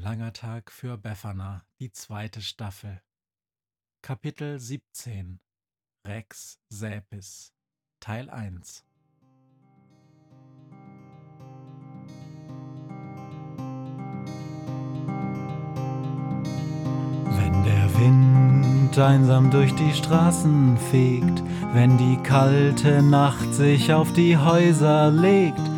Langer Tag für Befana, die zweite Staffel. Kapitel 17 Rex Säpis. Teil 1 Wenn der Wind einsam durch die Straßen fegt, wenn die kalte Nacht sich auf die Häuser legt,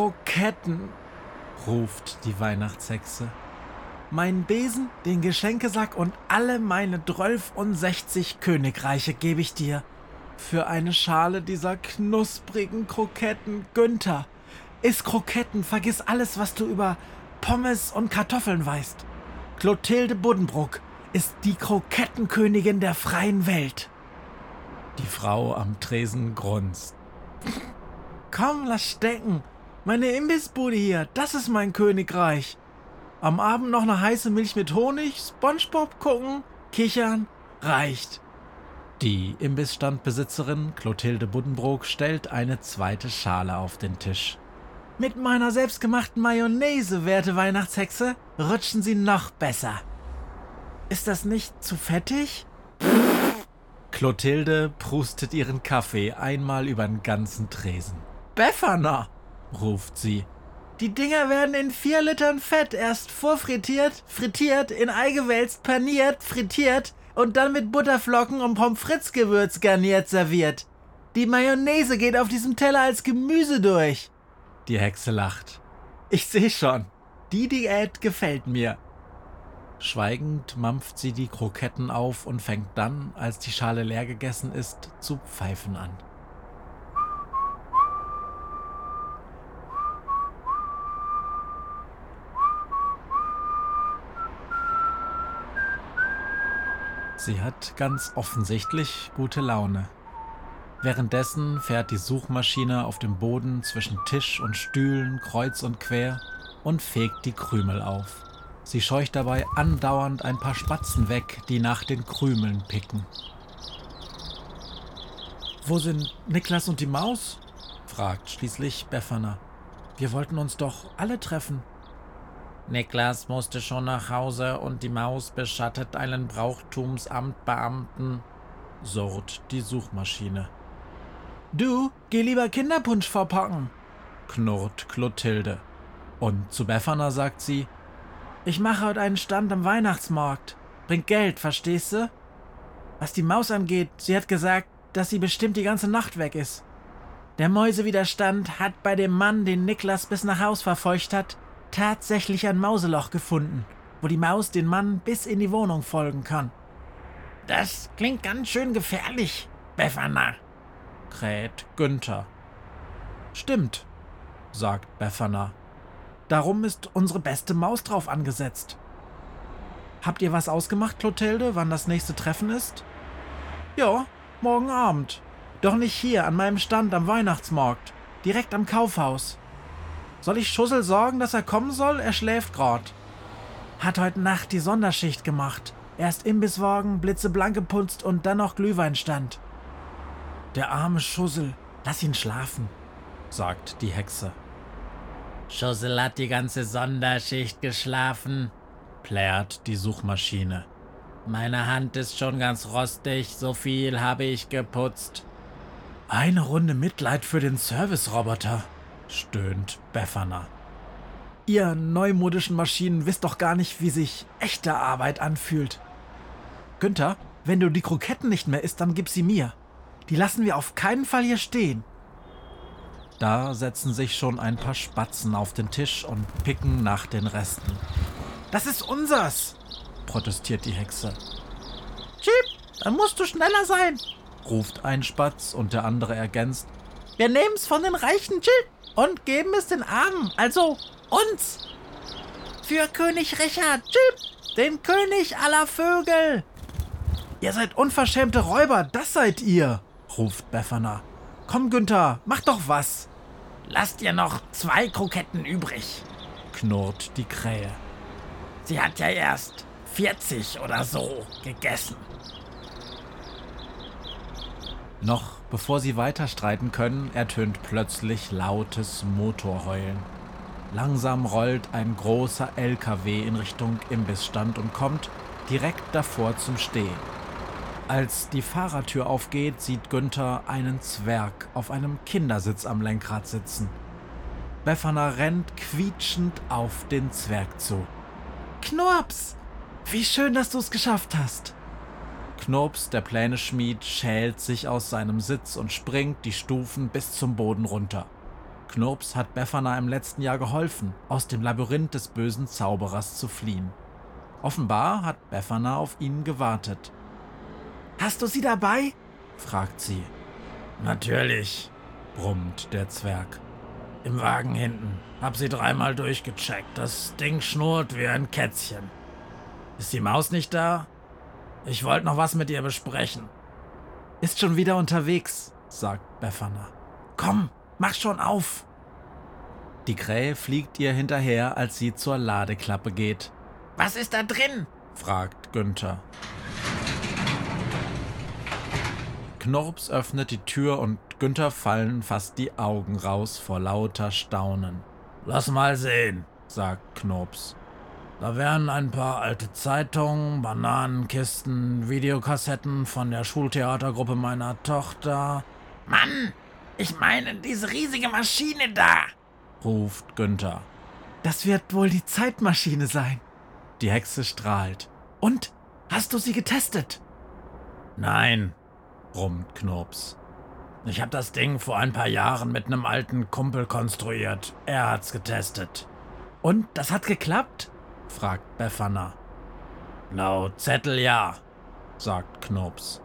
Kroketten, ruft die Weihnachtshexe. Mein Besen, den Geschenkesack und alle meine Drölf und sechzig Königreiche gebe ich dir. Für eine Schale dieser knusprigen Kroketten, Günther. Iss Kroketten, vergiss alles, was du über Pommes und Kartoffeln weißt. Clotilde Buddenbrook ist die Krokettenkönigin der freien Welt. Die Frau am Tresen grunzt. Komm, lass stecken. Meine Imbissbude hier, das ist mein Königreich. Am Abend noch eine heiße Milch mit Honig, Spongebob gucken, kichern, reicht. Die Imbissstandbesitzerin Clotilde Buddenbrook stellt eine zweite Schale auf den Tisch. Mit meiner selbstgemachten Mayonnaise, werte Weihnachtshexe, rutschen sie noch besser. Ist das nicht zu fettig? Clotilde prustet ihren Kaffee einmal über den ganzen Tresen. Befana, ruft sie. Die Dinger werden in vier Litern Fett erst vorfrittiert, frittiert, in Ei gewälzt, paniert, frittiert und dann mit Butterflocken und Pommes frites Gewürz garniert serviert. Die Mayonnaise geht auf diesem Teller als Gemüse durch. Die Hexe lacht. Ich sehe schon. Die Diät gefällt mir. Schweigend mampft sie die Kroketten auf und fängt dann, als die Schale leer gegessen ist, zu pfeifen an. Sie hat ganz offensichtlich gute Laune. Währenddessen fährt die Suchmaschine auf dem Boden zwischen Tisch und Stühlen kreuz und quer und fegt die Krümel auf. Sie scheucht dabei andauernd ein paar Spatzen weg, die nach den Krümeln picken. Wo sind Niklas und die Maus? fragt schließlich Befana. Wir wollten uns doch alle treffen. Niklas musste schon nach Hause und die Maus beschattet einen Brauchtumsamtbeamten, surrt die Suchmaschine. Du, geh lieber Kinderpunsch verpacken, knurrt Clotilde. Und zu Befana sagt sie, ich mache heute einen Stand am Weihnachtsmarkt. Bringt Geld, verstehst du? Was die Maus angeht, sie hat gesagt, dass sie bestimmt die ganze Nacht weg ist. Der Mäusewiderstand hat bei dem Mann, den Niklas bis nach Haus verfolgt hat, tatsächlich ein Mauseloch gefunden, wo die Maus den Mann bis in die Wohnung folgen kann. Das klingt ganz schön gefährlich, Befana, kräht Günther. Stimmt, sagt Befana. Darum ist unsere beste Maus drauf angesetzt. Habt ihr was ausgemacht, Clotilde, wann das nächste Treffen ist? Ja, morgen Abend. Doch nicht hier, an meinem Stand am Weihnachtsmarkt. Direkt am Kaufhaus. Soll ich Schussel sorgen, dass er kommen soll? Er schläft grad. Hat heute Nacht die Sonderschicht gemacht. Erst Imbisswagen, blitzeblank geputzt und dann noch Glühweinstand. Der arme Schussel, lass ihn schlafen, sagt die Hexe. Schussel hat die ganze Sonderschicht geschlafen, plärt die Suchmaschine. Meine Hand ist schon ganz rostig, so viel habe ich geputzt. Eine Runde Mitleid für den Service-Roboter, stöhnt Befana. Ihr neumodischen Maschinen wisst doch gar nicht, wie sich echte Arbeit anfühlt. Günther, wenn du die Kroketten nicht mehr isst, dann gib sie mir. Die lassen wir auf keinen Fall hier stehen. Da setzen sich schon ein paar Spatzen auf den Tisch und picken nach den Resten. Das ist unsers, protestiert die Hexe. Chip, dann musst du schneller sein, ruft ein Spatz und der andere ergänzt. Wir nehmen's von den reichen Chip und geben es den Armen, also uns. Für König Richard, Chip, den König aller Vögel. Ihr seid unverschämte Räuber, das seid ihr, ruft Befana. Komm, Günther, mach doch was. Lasst ihr noch zwei Kroketten übrig, knurrt die Krähe. Sie hat ja erst 40 oder so gegessen. Noch bevor sie weiter streiten können, ertönt plötzlich lautes Motorheulen. Langsam rollt ein großer LKW in Richtung Imbissstand und kommt direkt davor zum Stehen. Als die Fahrertür aufgeht, sieht Günther einen Zwerg auf einem Kindersitz am Lenkrad sitzen. Befana rennt quietschend auf den Zwerg zu. Knurps! Wie schön, dass du es geschafft hast! Knurps, der Pläneschmied, schält sich aus seinem Sitz und springt die Stufen bis zum Boden runter. Knurps hat Befana im letzten Jahr geholfen, aus dem Labyrinth des bösen Zauberers zu fliehen. Offenbar hat Befana auf ihn gewartet. Hast du sie dabei? fragt sie. Natürlich, brummt der Zwerg. Im Wagen hinten. Hab sie dreimal durchgecheckt. Das Ding schnurrt wie ein Kätzchen. Ist die Maus nicht da? Ich wollte noch was mit ihr besprechen. Ist schon wieder unterwegs, sagt Befana. Komm, mach schon auf! Die Krähe fliegt ihr hinterher, als sie zur Ladeklappe geht. Was ist da drin? fragt Günther. Knorps öffnet die Tür und Günther fallen fast die Augen raus vor lauter Staunen. Lass mal sehen, sagt Knorps. Da wären ein paar alte Zeitungen, Bananenkisten, Videokassetten von der Schultheatergruppe meiner Tochter. Mann, ich meine diese riesige Maschine da, ruft Günther. Das wird wohl die Zeitmaschine sein. Die Hexe strahlt. Und? Hast du sie getestet? Nein, brummt Knurps. Ich habe das Ding vor ein paar Jahren mit einem alten Kumpel konstruiert. Er hat's getestet. Und das hat geklappt? Fragt Befana. Laut Zettel ja, sagt Knurps.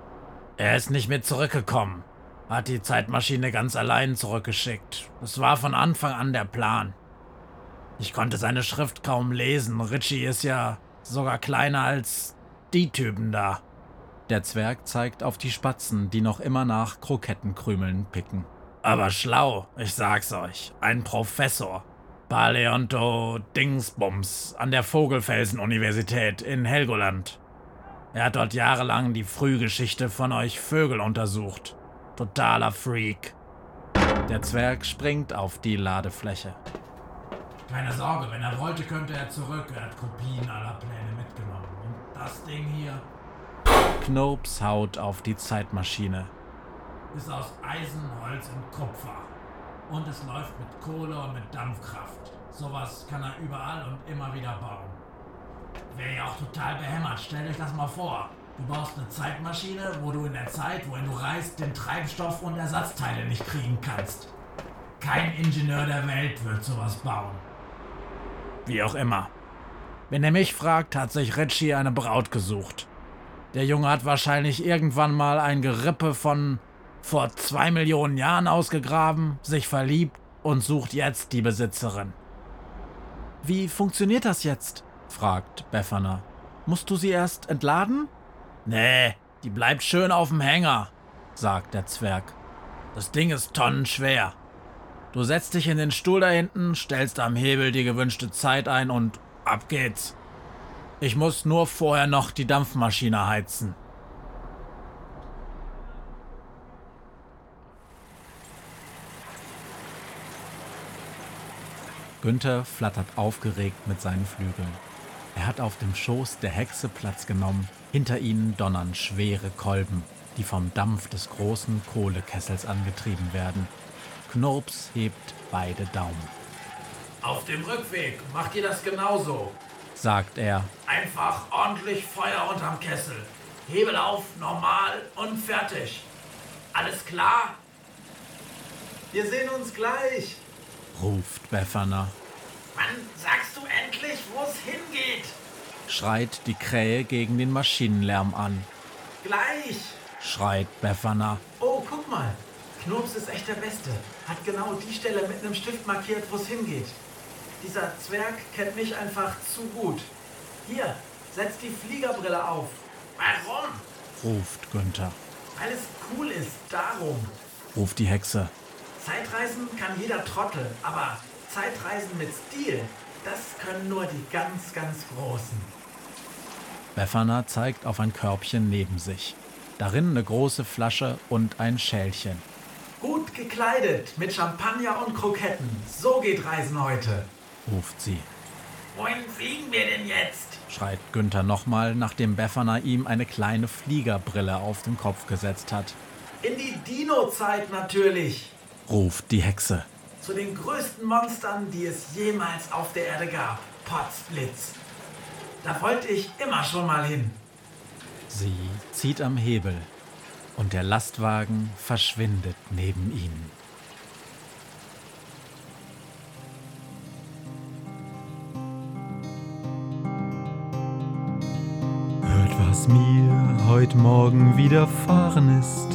Er ist nicht mit zurückgekommen. Hat die Zeitmaschine ganz allein zurückgeschickt. Es war von Anfang an der Plan. Ich konnte seine Schrift kaum lesen. Richie ist ja sogar kleiner als die Typen da. Der Zwerg zeigt auf die Spatzen, die noch immer nach Krokettenkrümeln picken. Aber schlau, ich sag's euch. Ein Professor. Paleonto Dingsbums an der Vogelfelsen-Universität in Helgoland. Er hat dort jahrelang die Frühgeschichte von euch Vögel untersucht. Totaler Freak. Der Zwerg springt auf die Ladefläche. Keine Sorge, wenn er wollte, könnte er zurück. Er hat Kopien aller Pläne mitgenommen. Und das Ding hier Knopes haut auf die Zeitmaschine. Ist aus Eisen, Holz und Kupfer. Und es läuft mit Kohle und mit Dampfkraft. Sowas kann er überall und immer wieder bauen. Wäre ja auch total behämmert. Stell euch das mal vor. Du baust eine Zeitmaschine, wo du in der Zeit, wohin du reist, den Treibstoff und Ersatzteile nicht kriegen kannst. Kein Ingenieur der Welt wird sowas bauen. Wie auch immer. Wenn er mich fragt, hat sich Ritchie eine Braut gesucht. Der Junge hat wahrscheinlich irgendwann mal ein Gerippe von vor zwei Millionen Jahren ausgegraben, sich verliebt und sucht jetzt die Besitzerin. Wie funktioniert das jetzt? fragt Befana. Musst du sie erst entladen? Nee, die bleibt schön auf dem Hänger, sagt der Zwerg. Das Ding ist tonnenschwer. Du setzt dich in den Stuhl da hinten, stellst am Hebel die gewünschte Zeit ein und ab geht's. Ich muss nur vorher noch die Dampfmaschine heizen. Günther flattert aufgeregt mit seinen Flügeln. Er hat auf dem Schoß der Hexe Platz genommen. Hinter ihnen donnern schwere Kolben. die vom Dampf des großen Kohlekessels angetrieben werden. Knurps hebt beide Daumen. Auf dem Rückweg macht ihr das genauso, sagt er. Einfach ordentlich Feuer unterm Kessel. Hebel auf, normal und fertig. Alles klar? Wir sehen uns gleich, ruft Befana. Wann sagst du endlich, wo es hingeht? schreit die Krähe gegen den Maschinenlärm an. Gleich, schreit Befana. Oh, guck mal. Knops ist echt der Beste. Hat genau die Stelle mit einem Stift markiert, wo es hingeht. Dieser Zwerg kennt mich einfach zu gut. Hier, setz die Fliegerbrille auf. Warum? ruft Günther. Weil es cool ist, darum. ruft die Hexe. Zeitreisen kann jeder Trottel, aber Zeitreisen mit Stil, das können nur die ganz, ganz Großen. Befana zeigt auf ein Körbchen neben sich. Darin eine große Flasche und ein Schälchen. Gut gekleidet, mit Champagner und Kroketten. So geht Reisen heute, ruft sie. Wohin fliegen wir denn jetzt? schreit Günther nochmal, nachdem Befana ihm eine kleine Fliegerbrille auf den Kopf gesetzt hat. In die Dino-Zeit natürlich, ruft die Hexe zu den größten Monstern, die es jemals auf der Erde gab. Potzblitz. Da wollte ich immer schon mal hin. Sie zieht am Hebel und der Lastwagen verschwindet neben ihnen. Hört, was mir heute Morgen widerfahren ist.